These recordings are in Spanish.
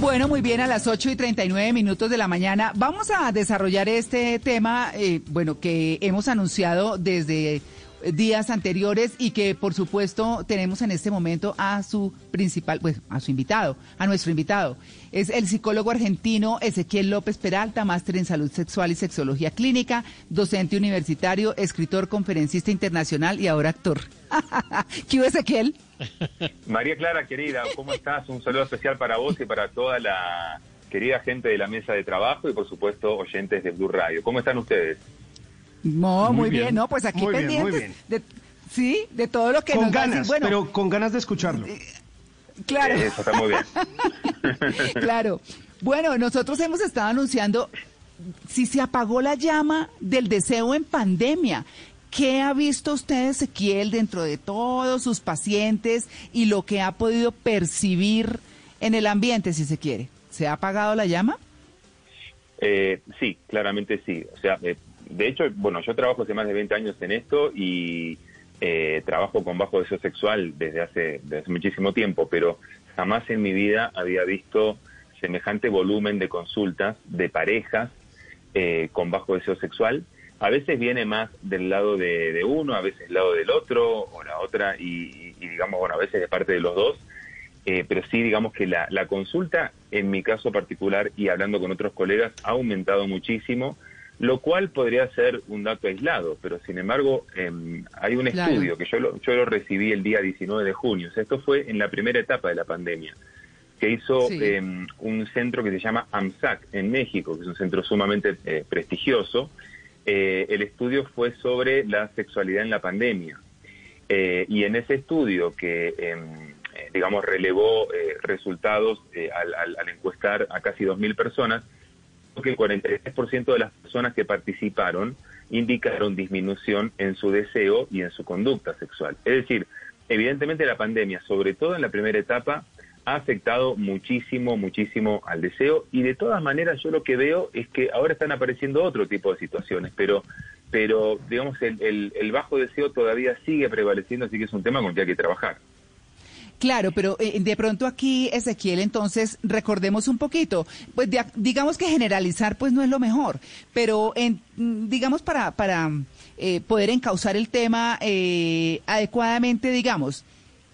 Bueno, muy bien, a las 8 y 39 minutos de la mañana vamos a desarrollar este tema, eh, bueno, que hemos anunciado desde días anteriores y que por supuesto tenemos en este momento a su principal, pues a su invitado, a nuestro invitado. Es el psicólogo argentino Ezequiel López Peralta, máster en salud sexual y sexología clínica, docente universitario, escritor, conferencista internacional y ahora actor. ¿Qué Ezequiel? María Clara, querida, ¿cómo estás? Un saludo especial para vos y para toda la querida gente de la mesa de trabajo y por supuesto oyentes de Blue Radio. ¿Cómo están ustedes? No, muy, bien. no, pues aquí Muy bien, muy pendientes de, sí, de todo lo que Con nos decir. ganas, Bueno, pero con ganas de escucharlo. claro. Eso está muy bien. Claro. Bueno, nosotros hemos estado anunciando si se apagó la llama del deseo en pandemia. ¿Qué ha visto usted, Ezequiel, dentro de todos sus pacientes y lo que ha podido percibir en el ambiente, si se quiere? ¿Se ha apagado la llama? Eh, sí, claramente sí. O sea, eh, de hecho, bueno, yo trabajo hace más de 20 años en esto y eh, trabajo con bajo deseo sexual desde hace, desde hace muchísimo tiempo, pero jamás en mi vida había visto semejante volumen de consultas de parejas eh, con bajo deseo sexual. A veces viene más del lado de, de uno, a veces del lado del otro o la otra y, y, digamos, bueno, a veces de parte de los dos. Eh, pero sí, digamos que la, la consulta, en mi caso particular y hablando con otros colegas, ha aumentado muchísimo, lo cual podría ser un dato aislado, pero sin embargo em, hay un Claro. estudio que yo lo, yo lo recibí el día 19 de junio, o sea, esto fue en la primera etapa de la pandemia, que hizo Sí. em, un centro que se llama AMSAC en México, que es un centro sumamente eh, prestigioso. Eh, el estudio fue sobre la sexualidad en la pandemia. Eh, y en ese estudio que, em, eh, digamos, relevó eh, resultados eh, al, al- al encuestar a casi 2.000 personas, que el 43% de las personas que participaron indicaron disminución en su deseo y en su conducta sexual. Es decir, evidentemente la pandemia, sobre todo en la primera etapa, ha afectado muchísimo, muchísimo al deseo y de todas maneras yo lo que veo es que ahora están apareciendo otro tipo de situaciones, pero, pero digamos, el, el- el bajo deseo todavía sigue prevaleciendo, así que es un tema con el que hay que trabajar. Claro, pero eh, de pronto aquí, Ezequiel, entonces recordemos un poquito. Pues de- digamos que generalizar pues no es lo mejor, pero en, digamos para, para eh, poder encauzar el tema eh, adecuadamente, digamos,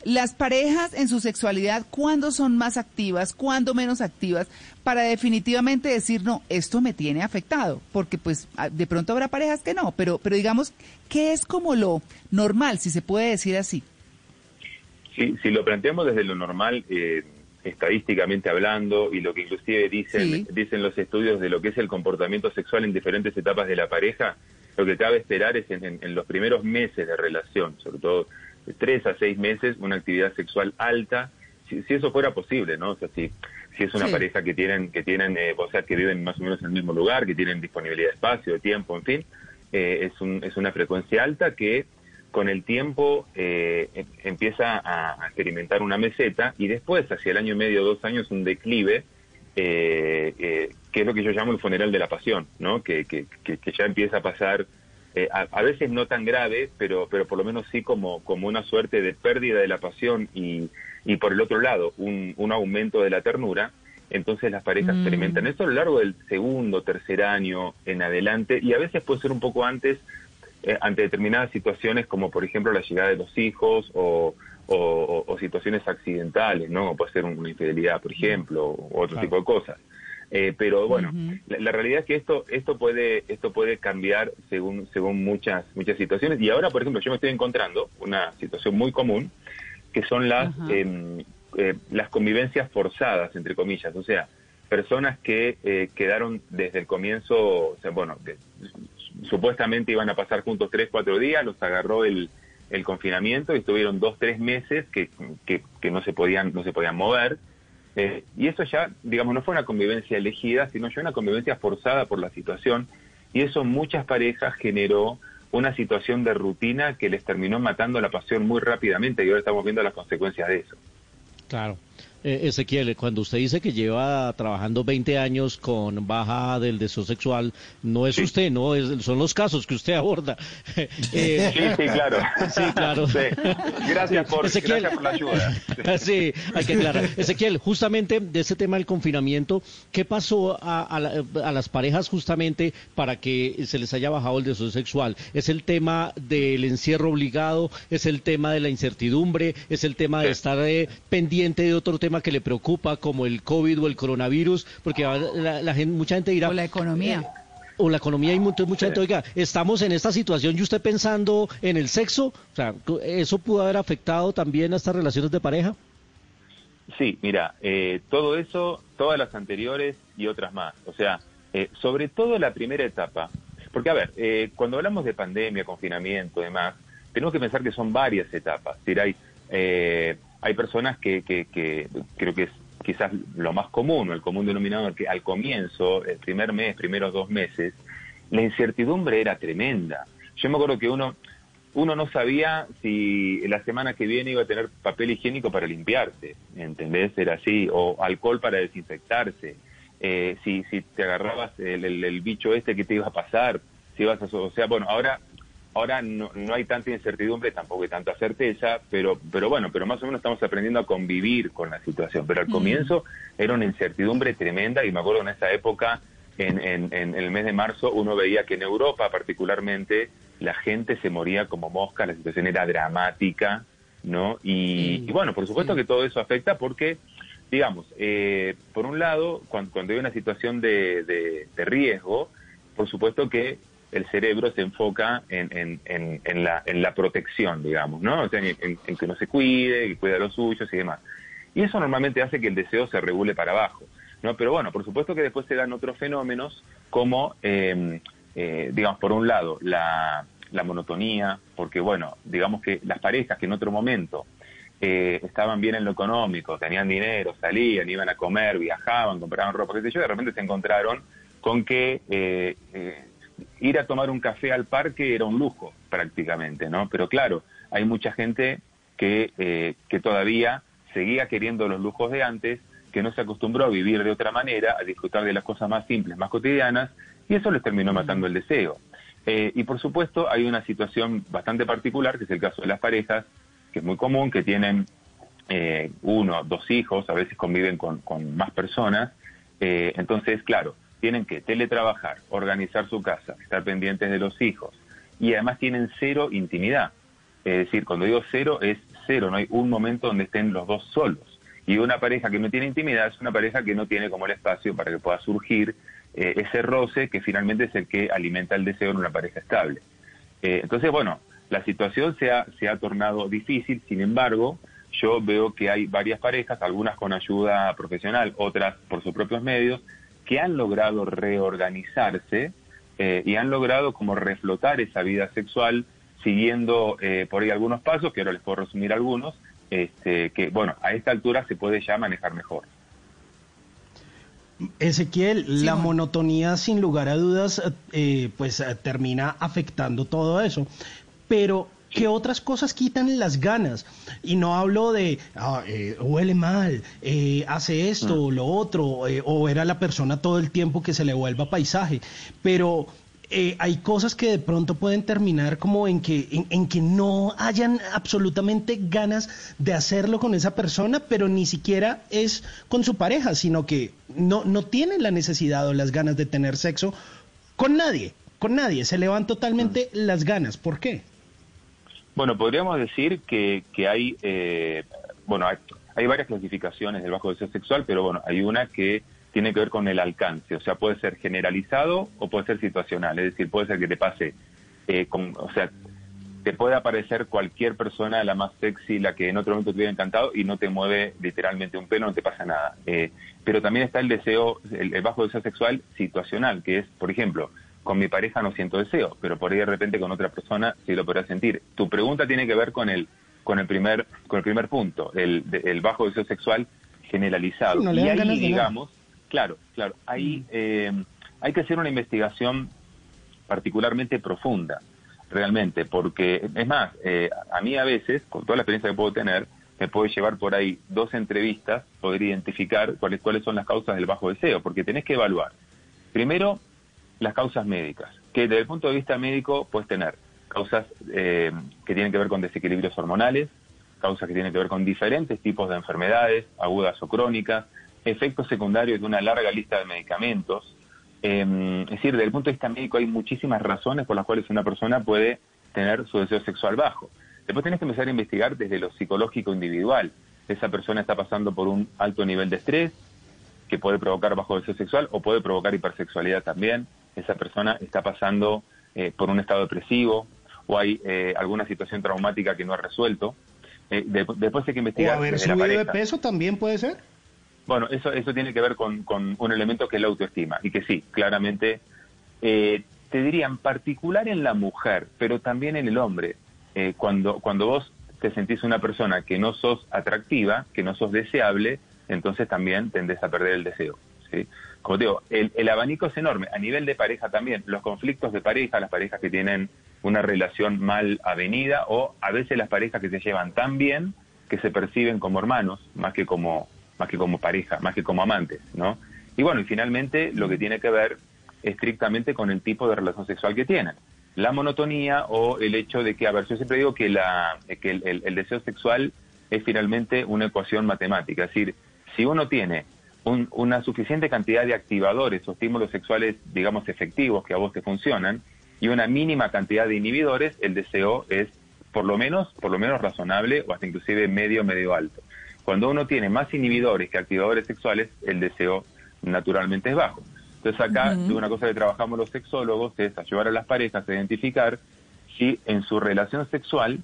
las parejas en su sexualidad, ¿cuándo son más activas, cuándo menos activas, para definitivamente decir, no, esto me tiene afectado? Porque pues ah, de pronto habrá parejas que no, pero, pero digamos, ¿qué es como lo normal, si se puede decir así? Si, si lo planteamos desde lo normal, eh, estadísticamente hablando, y lo que inclusive dicen, Sí. dicen los estudios de lo que es el comportamiento sexual en diferentes etapas de la pareja, lo que cabe esperar es en, en- en los primeros meses de relación, sobre todo de tres a seis meses, una actividad sexual alta, si, si eso fuera posible, ¿no? O sea, si, si es una Sí. pareja que tienen, que tienen, eh, o sea, que viven más o menos en el mismo lugar, que tienen disponibilidad de espacio, de tiempo, en fin, eh, es, un, es una frecuencia alta que con el tiempo eh, em- empieza a, experimentar una meseta y después, hacia el año y medio, dos años, un declive, eh, eh, que es lo que yo llamo el funeral de la pasión, ¿no? Que, que, que, que ya empieza a pasar, eh, a, a veces no tan grave, pero, pero por lo menos sí como, como una suerte de pérdida de la pasión y, y por el otro lado, un, un aumento de la ternura. Entonces las parejas Mm. experimentan esto a lo largo del segundo, tercer año en adelante y a veces puede ser un poco antes eh, ante determinadas situaciones como por ejemplo la llegada de los hijos o, o- o- o situaciones accidentales, ¿no? Puede ser una infidelidad, por ejemplo, o otro tipo de cosas. Eh, pero bueno, la, la realidad es que esto esto puede esto puede cambiar según según muchas muchas situaciones. Y ahora por ejemplo yo me estoy encontrando una situación muy común que son las em, eh, las convivencias forzadas entre comillas, o sea personas que eh, quedaron desde el comienzo, o sea, bueno, que supuestamente iban a pasar juntos tres, cuatro días, los agarró el, el confinamiento y estuvieron dos, tres meses que, que, que no se podían, no se podían mover. Eh, y eso ya, digamos, no fue una convivencia elegida, sino ya una convivencia forzada por la situación. Y eso muchas parejas generó una situación de rutina que les terminó matando la pasión muy rápidamente y ahora estamos viendo las consecuencias de eso. Claro. Eh, Ezequiel, cuando usted dice que lleva trabajando 20 años con baja del deseo sexual, no es usted, no es, son los casos que usted aborda. Eh, sí, sí, claro. Sí, claro. Sí. Gracias, por, Ezequiel, gracias por la ayuda. Sí, hay que aclarar. Ezequiel, justamente de ese tema del confinamiento, ¿qué pasó a, a, la- a las parejas justamente para que se les haya bajado el deseo sexual? ¿Es el tema del encierro obligado? ¿Es el tema de la incertidumbre? ¿Es el tema de estar eh, pendiente de otro tema que le preocupa como el COVID o el coronavirus? Porque la, la gente, mucha gente dirá... O la economía. eh, o la economía y mucha, mucha gente, oiga, estamos en esta situación y usted pensando en el sexo, o sea, ¿eso pudo haber afectado también a estas relaciones de pareja? Sí, mira, eh, todo eso, todas las anteriores y otras más. O sea, eh, sobre todo la primera etapa. Porque, a ver, eh, cuando hablamos de pandemia, confinamiento y demás, tenemos que pensar que son varias etapas. Es decir, hay, eh, hay personas que, que, que creo que es quizás lo más común, el común denominador, que al comienzo, el primer mes, primeros dos meses, la incertidumbre era tremenda. Yo me acuerdo que uno, uno no sabía si la semana que viene iba a tener papel higiénico para limpiarse, ¿entendés? Era así, o alcohol para desinfectarse, eh, si, si te agarrabas el, el- el bicho este que te iba a pasar, si ibas a... O sea, bueno, ahora ahora no, no hay tanta incertidumbre, tampoco hay tanta certeza, pero, pero bueno, pero más o menos estamos aprendiendo a convivir con la situación. Pero al comienzo era una incertidumbre tremenda y me acuerdo en esa época, en, en, en el mes de marzo, uno veía que en Europa particularmente la gente se moría como mosca, la situación era dramática, ¿no? Y, y bueno, por supuesto que todo eso afecta porque, digamos, eh, por un lado, cuando, cuando hay una situación de, de, de riesgo, por supuesto que el cerebro se enfoca en, en, en, en la, protección, digamos, ¿no? O sea, en, que no se cuide, que cuide a los suyos y demás. Y eso normalmente hace que el deseo se regule para abajo, ¿no? Pero bueno, por supuesto que después se dan otros fenómenos como, eh, eh, digamos, por un lado, la, la monotonía, porque bueno, digamos que las parejas que en otro momento eh, estaban bien en lo económico, tenían dinero, salían, iban a comer, viajaban, compraban ropa, qué sé yo, de repente se encontraron con que eh, eh, ir a tomar un café al parque era un lujo prácticamente, ¿no? Pero claro, hay mucha gente que, eh, que todavía seguía queriendo los lujos de antes, que no se acostumbró a vivir de otra manera, a disfrutar de las cosas más simples, más cotidianas, y eso les terminó matando el deseo. Eh, y por supuesto hay una situación bastante particular, que es el caso de las parejas, que es muy común, que tienen eh, uno, dos hijos, a veces conviven con, con más personas, eh, entonces, claro, tienen que teletrabajar, organizar su casa, estar pendientes de los hijos, y además tienen cero intimidad. Es decir, cuando digo cero, es cero, no hay un momento donde estén los dos solos. Y una pareja que no tiene intimidad es una pareja que no tiene como el espacio para que pueda surgir eh, ese roce que finalmente es el que alimenta el deseo en una pareja estable. Eh, entonces, bueno, la situación se ha, se ha tornado difícil, sin embargo, yo veo que hay varias parejas, algunas con ayuda profesional, otras por sus propios medios, que han logrado reorganizarse eh, y han logrado como reflotar esa vida sexual siguiendo eh, por ahí algunos pasos, que ahora les puedo resumir algunos, este, que bueno, a esta altura se puede ya manejar mejor. Ezequiel, la monotonía sin lugar a dudas eh, pues termina afectando todo eso. Pero, ¿qué otras cosas quitan las ganas? Y no hablo de, ah, eh, huele mal, eh, hace esto o lo otro, eh, o ver a la persona todo el tiempo que se le vuelva paisaje. Pero eh, hay cosas que de pronto pueden terminar como en que, en, en que no hayan absolutamente ganas de hacerlo con esa persona, pero ni siquiera es con su pareja, sino que no, no tienen la necesidad o las ganas de tener sexo con nadie, con nadie, se le van totalmente las ganas. ¿Por qué? Bueno, podríamos decir que, que hay, eh, bueno, hay, hay varias clasificaciones del bajo deseo sexual, pero bueno, hay una que tiene que ver con el alcance, o sea, puede ser generalizado o puede ser situacional, es decir, puede ser que te pase, eh, con, o sea, te puede aparecer cualquier persona, la más sexy, la que en otro momento te hubiera encantado y no te mueve literalmente un pelo, no te pasa nada. Eh, pero también está el deseo, el, el bajo deseo sexual situacional, que es, por ejemplo, con mi pareja no siento deseo, pero por ahí de repente con otra persona sí lo podrá sentir. Tu pregunta tiene que ver con el, con el, primer, con el primer punto, el, de- el bajo deseo sexual generalizado. No y ahí, digamos, claro, claro, ahí eh, hay que hacer una investigación particularmente profunda, realmente, porque es más, eh, a mí a veces, con toda la experiencia que puedo tener, me puede llevar por ahí dos entrevistas, poder identificar cuáles, cuáles son las causas del bajo deseo, porque tenés que evaluar, primero, las causas médicas, que desde el punto de vista médico puedes tener causas eh, que tienen que ver con desequilibrios hormonales, causas que tienen que ver con diferentes tipos de enfermedades, agudas o crónicas, efectos secundarios de una larga lista de medicamentos, eh, es decir, desde el punto de vista médico hay muchísimas razones por las cuales una persona puede tener su deseo sexual bajo. Después tenés que empezar a investigar desde lo psicológico individual. Esa persona está pasando por un alto nivel de estrés que puede provocar bajo deseo sexual o puede provocar hipersexualidad también. Esa persona está pasando eh, por un estado depresivo o hay eh, alguna situación traumática que no ha resuelto. Eh, de- después hay que O investigar haber desde la subido de peso también puede ser. Bueno, eso, eso tiene que ver con, con un elemento que es la autoestima y que sí, claramente, eh, te diría en particular en la mujer, pero también en el hombre, eh, cuando, cuando vos te sentís una persona que no sos atractiva, que no sos deseable, entonces también tendés a perder el deseo. ¿Sí? Como te digo, el, el abanico es enorme, a nivel de pareja también, los conflictos de pareja, las parejas que tienen una relación mal avenida o a veces las parejas que se llevan tan bien que se perciben como hermanos más que como más que como pareja, más que como amantes, ¿no? Y bueno, y finalmente lo que tiene que ver estrictamente con el tipo de relación sexual que tienen. La monotonía o el hecho de que, a ver, yo siempre digo que, la, que el, el- el deseo sexual es finalmente una ecuación matemática. Es decir, si uno tiene un- una suficiente cantidad de activadores o estímulos sexuales, digamos, efectivos que a vos te funcionan, y una mínima cantidad de inhibidores, el deseo es por lo menos, por lo menos razonable o hasta inclusive medio, medio alto. Cuando uno tiene más inhibidores que activadores sexuales, el deseo naturalmente es bajo. Entonces acá, de una cosa que trabajamos los sexólogos es ayudar a las parejas a identificar si en su relación sexual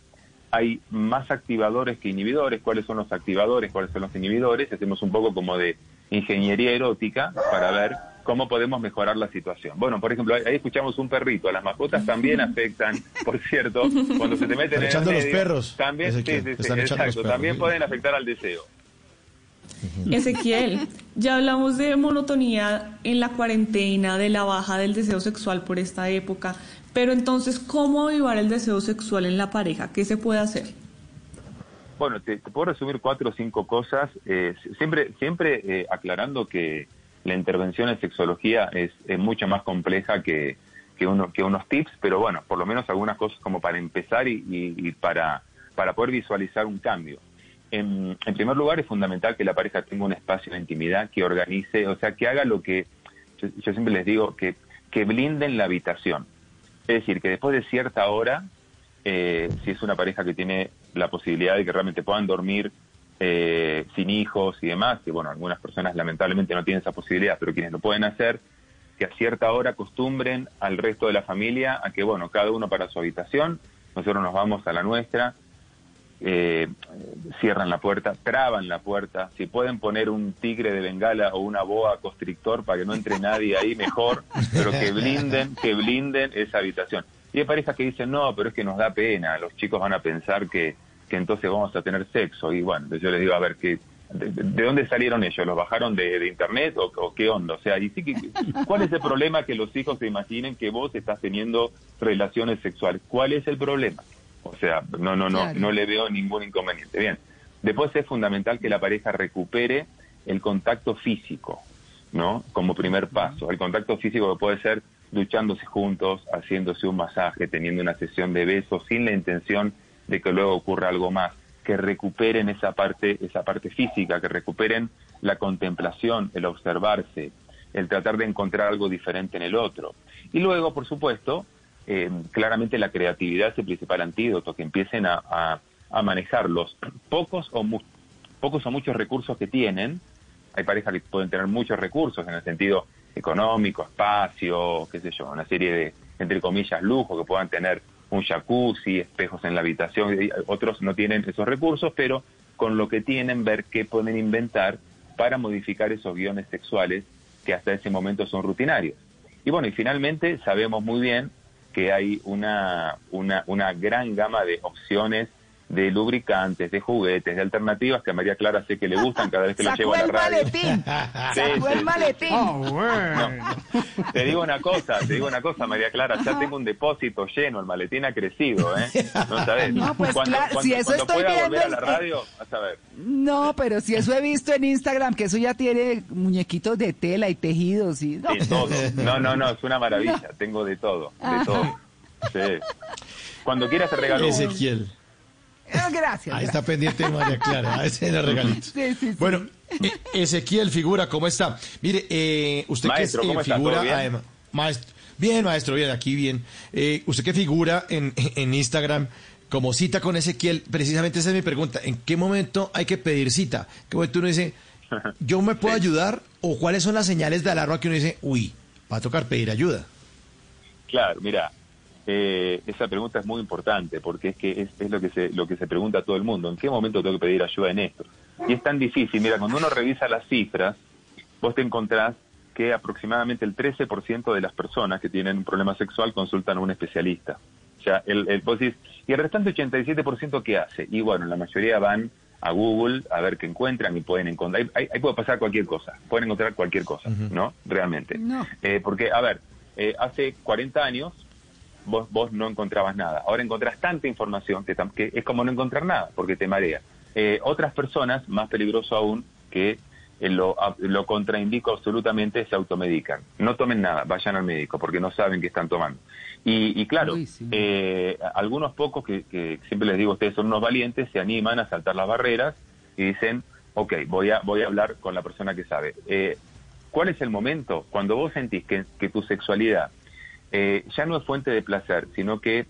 hay más activadores que inhibidores, cuáles son los activadores, cuáles son los inhibidores, hacemos un poco como de ingeniería erótica para ver cómo podemos mejorar la situación. Bueno, por ejemplo, ahí ahí escuchamos un perrito, las mascotas también afectan, por cierto, cuando se te meten Están en el echando los medio, perros, también, sí, Ezequiel, sí, sí, están echando los perros. también pueden afectar al deseo. Ezequiel, ya hablamos de monotonía en la cuarentena, de la baja del deseo sexual por esta época, pero entonces, ¿cómo avivar el deseo sexual en la pareja? ¿Qué se puede hacer? Bueno, te, puedo resumir cuatro o cinco cosas, eh, siempre, siempre eh, aclarando que la intervención en sexología es, es mucho más compleja que, que, uno, que unos tips, pero bueno, por lo menos algunas cosas como para empezar y, y- y para, para poder visualizar un cambio. En, en primer lugar, es fundamental que la pareja tenga un espacio de intimidad, que organice, o sea, que haga lo que yo, yo siempre les digo, que, que blinden la habitación. Es decir, que después de cierta hora, eh, si es una pareja que tiene la posibilidad de que realmente puedan dormir eh, sin hijos y demás, que bueno, algunas personas lamentablemente no tienen esa posibilidad, pero quienes lo pueden hacer, que a cierta hora acostumbren al resto de la familia a que, bueno, cada uno para su habitación, nosotros nos vamos a la nuestra, eh, cierran la puerta, traban la puerta, si pueden poner un tigre de bengala o una boa constrictor para que no entre nadie ahí, mejor, pero que blinden, que blinden esa habitación. Y hay parejas que dicen, no, pero es que nos da pena, los chicos van a pensar que, que entonces vamos a tener sexo. Y bueno, yo les digo, a ver, que, de, de dónde salieron ellos? ¿Los bajaron de, de internet o, o qué onda? O sea, y sí que, ¿cuál es el problema que los hijos se imaginen que vos estás teniendo relaciones sexuales? ¿Cuál es el problema? O sea, no, no, no, Claro. no le veo ningún inconveniente. Bien. Después es fundamental que la pareja recupere el contacto físico, ¿no? Como primer paso. El contacto físico que puede ser duchándose juntos, haciéndose un masaje, teniendo una sesión de besos, sin la intención de que luego ocurra algo más. Que recuperen esa parte, esa parte física, que recuperen la contemplación, el observarse, el tratar de encontrar algo diferente en el otro. Y luego, por supuesto, eh, claramente la creatividad es el principal antídoto, que empiecen a, a- manejar los pocos o, mu- pocos o muchos recursos que tienen. Hay parejas que pueden tener muchos recursos en el sentido económico, espacio, qué sé yo, una serie de, entre comillas, lujo, que puedan tener un jacuzzi, espejos en la habitación. Otros no tienen esos recursos, pero con lo que tienen, ver qué pueden inventar para modificar esos guiones sexuales que hasta ese momento son rutinarios. Y bueno, y finalmente sabemos muy bien que hay una, una, una gran gama de opciones de lubricantes, de juguetes, de alternativas que a María Clara sé que le gustan cada vez que lo llevo a la el radio. maletín. Sí, Sacó sí, el sí. maletín. No. Te digo una cosa, te digo una cosa, María Clara, ya tengo un depósito lleno, el maletín ha crecido, ¿eh? No sabes. No, pues cuando, claro, cuando- si eso cuando estoy pueda viendo volver a la radio, vas a ver. No, pero si eso he visto en Instagram, que eso ya tiene muñequitos de tela y tejidos y... No. Sí, todo. No, no, no, es una maravilla, tengo de todo, de todo. Sí. Cuando quieras te regalo. uno. Ezequiel. Eh, Gracias. Ahí está pendiente María Clara. Ese es el regalito. Sí, sí, sí. Bueno, eh, Ezequiel figura, ¿cómo está? Mire, eh, usted Maestro, que es, eh, figura, ¿Todo bien? además- maestro, bien, maestro, bien, aquí bien. Eh, usted que figura en, en Instagram como cita con Ezequiel, precisamente esa es mi pregunta. ¿En qué momento hay que pedir cita? ¿En qué momento uno dice, yo me puedo ayudar? ¿O cuáles son las señales de alarma que uno dice, uy, va a tocar pedir ayuda? Claro, mira, eh, esa pregunta es muy importante porque es que es, es lo que se lo que se pregunta a todo el mundo. ¿En qué momento tengo que pedir ayuda en esto? Y es tan difícil. Mira, cuando uno revisa las cifras, vos te encontrás que aproximadamente el 13% de las personas que tienen un problema sexual consultan a un especialista. O sea, el, el, vos decís, ¿y el restante 87% qué hace? Y bueno, la mayoría van a Google a ver qué encuentran y pueden encontrar. Ahí, ahí- ahí puede pasar cualquier cosa, pueden encontrar cualquier cosa, ¿no? Realmente. No. Eh, porque, a ver, eh, hace 40 años vos, vos no encontrabas nada. Ahora encontrás tanta información que, que es como no encontrar nada, porque te marea. Eh, otras personas, más peligroso aún, que eh, lo, a- lo contraindico absolutamente, se automedican. No tomen nada, vayan al médico, porque no saben qué están tomando. Y, y claro, Uy, sí. eh, algunos pocos que, que siempre les digo, ustedes son unos valientes, se animan a saltar las barreras y dicen, ok, voy a, voy a hablar con la persona que sabe. Eh, ¿Cuál es el momento? Cuando vos sentís que, que tu sexualidad eh, ya no es fuente de placer, sino que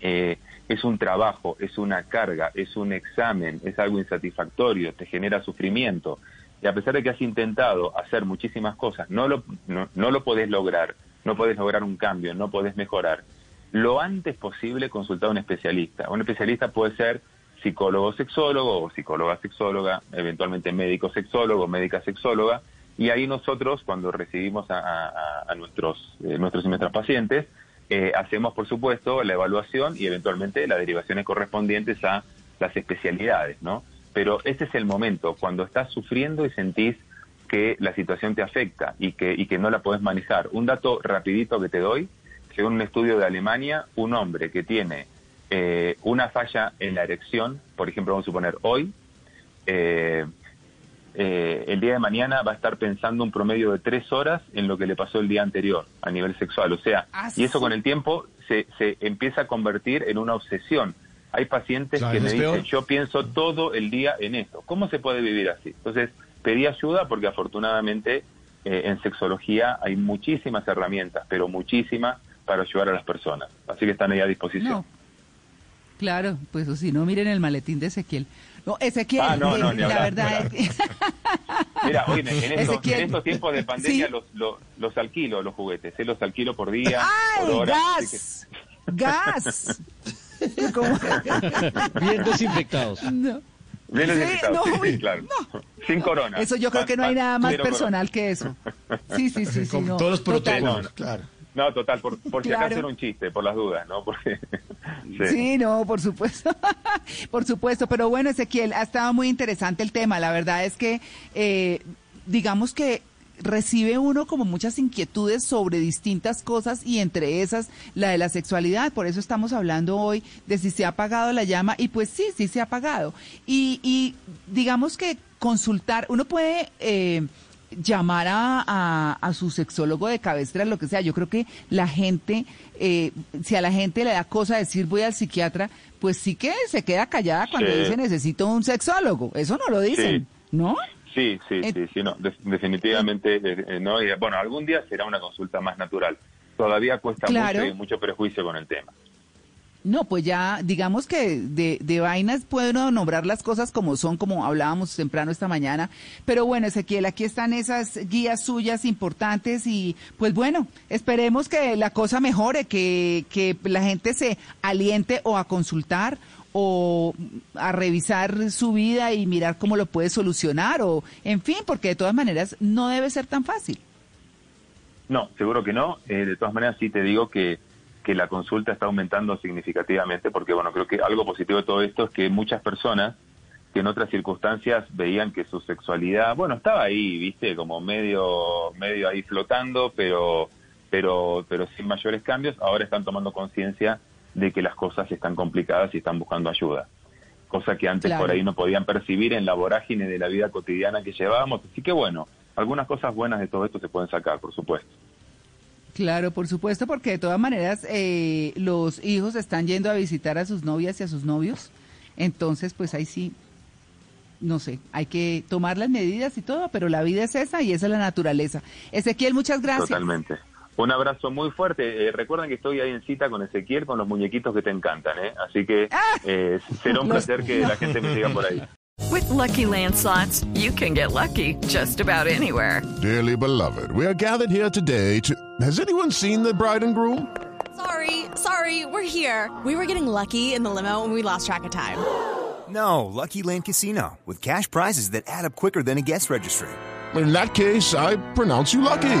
eh, es un trabajo, es una carga, es un examen, es algo insatisfactorio, te genera sufrimiento. Y a pesar de que has intentado hacer muchísimas cosas, no lo, no, no lo podés lograr, no podés lograr un cambio, no podés mejorar. Lo antes posible consultar a un especialista. Un especialista puede ser psicólogo sexólogo o psicóloga sexóloga, eventualmente médico sexólogo, médica sexóloga, y ahí nosotros cuando recibimos a, nuestros, eh, nuestros y nuestras pacientes, eh, hacemos por supuesto la evaluación y eventualmente las derivaciones correspondientes a las especialidades, ¿no? Pero ese es el momento, cuando estás sufriendo y sentís que la situación te afecta y que, y que no la podés manejar. Un dato rapidito que te doy, según un estudio de Alemania, un hombre que tiene eh, una falla en la erección, por ejemplo, vamos a suponer hoy, eh, eh, el día de mañana va a estar pensando un promedio de tres horas en lo que le pasó el día anterior a nivel sexual. O sea, Ah, y eso con el tiempo se, se empieza a convertir en una obsesión. Hay pacientes Claro, que me dicen, peor. yo pienso todo el día en esto. ¿Cómo se puede vivir así? Entonces, pedí ayuda porque afortunadamente eh, en sexología hay muchísimas herramientas, pero muchísimas para ayudar a las personas. Así que están ahí a disposición. No. Claro, pues o si no, miren el maletín de Ezequiel. No, Ezequiel, Ah, no, no, eh, la hablar, verdad es que... Mira, oye, en estos, Ezequiel. en estos tiempos de pandemia Sí. los, los, los alquilo, los juguetes, ¿eh? los alquilo por día, por ¡Ay, hora. así gas! ¡Gas! ¿Cómo? Bien desinfectados. No. que- Bien Sí, sí, uy, claro. no. Sin corona. Eso yo creo que no hay nada más personal que eso. Sí, sí, sí, sí. con no. todos los protocolos, No, no. claro. No, total, por, por si Claro. acaso era un chiste, por las dudas, ¿no? Porque, sí. No, por supuesto. por supuesto. Pero bueno, Ezequiel, ha estado muy interesante el tema. La verdad es que, eh, digamos que recibe uno como muchas inquietudes sobre distintas cosas y entre esas la de la sexualidad. Por eso estamos hablando hoy de si se ha apagado la llama y pues sí, sí se ha apagado. Y, y digamos que consultar, uno puede... Eh, llamar a, a, a su sexólogo de cabecera, lo que sea. Yo creo que la gente, eh, si a la gente le da cosa decir voy al psiquiatra, pues sí que se queda callada cuando Sí. dice necesito un sexólogo. Eso no lo dicen, Sí. ¿no? Sí, sí, Eh, sí, sí, no, de- definitivamente, eh, eh, no, y, bueno, algún día será una consulta más natural. Todavía cuesta Claro. mucho y mucho prejuicio con el tema. No, pues ya, digamos que de, de vainas puedo nombrar las cosas como son, como hablábamos temprano esta mañana. Pero bueno, Ezequiel, aquí están esas guías suyas importantes y pues bueno, esperemos que la cosa mejore, que, que la gente se aliente o a consultar o a revisar su vida y mirar cómo lo puede solucionar o, en fin, porque de todas maneras no debe ser tan fácil. No, seguro que no. Eh, de todas maneras, sí te digo que, que la consulta está aumentando significativamente porque, bueno, creo que algo positivo de todo esto es que muchas personas que en otras circunstancias veían que su sexualidad, bueno, estaba ahí, viste, como medio, medio ahí flotando, pero, pero, pero sin mayores cambios, ahora están tomando conciencia de que las cosas están complicadas y están buscando ayuda. Cosa que antes Claro. por ahí no podían percibir en la vorágine de la vida cotidiana que llevábamos. Así que bueno, algunas cosas buenas de todo esto se pueden sacar, por supuesto. Claro, por supuesto, porque de todas maneras eh, los hijos están yendo a visitar a sus novias y a sus novios. Entonces, pues ahí sí, no sé, hay que tomar las medidas y todo, pero la vida es esa y esa es la naturaleza. Ezequiel, muchas gracias. Totalmente. Un abrazo muy fuerte. Eh, recuerden que estoy ahí en cita con Ezequiel con los muñequitos que te encantan, ¿eh? Así que eh, será un placer que la gente me siga por ahí. With Lucky Land slots, you can get lucky just about anywhere. Dearly beloved, we are gathered here today to. Has anyone seen the bride and groom? Sorry, sorry, we're here. We were getting lucky in the limo and we lost track of time. No, Lucky Land Casino, with cash prizes that add up quicker than a guest registry. In that case, I pronounce you lucky.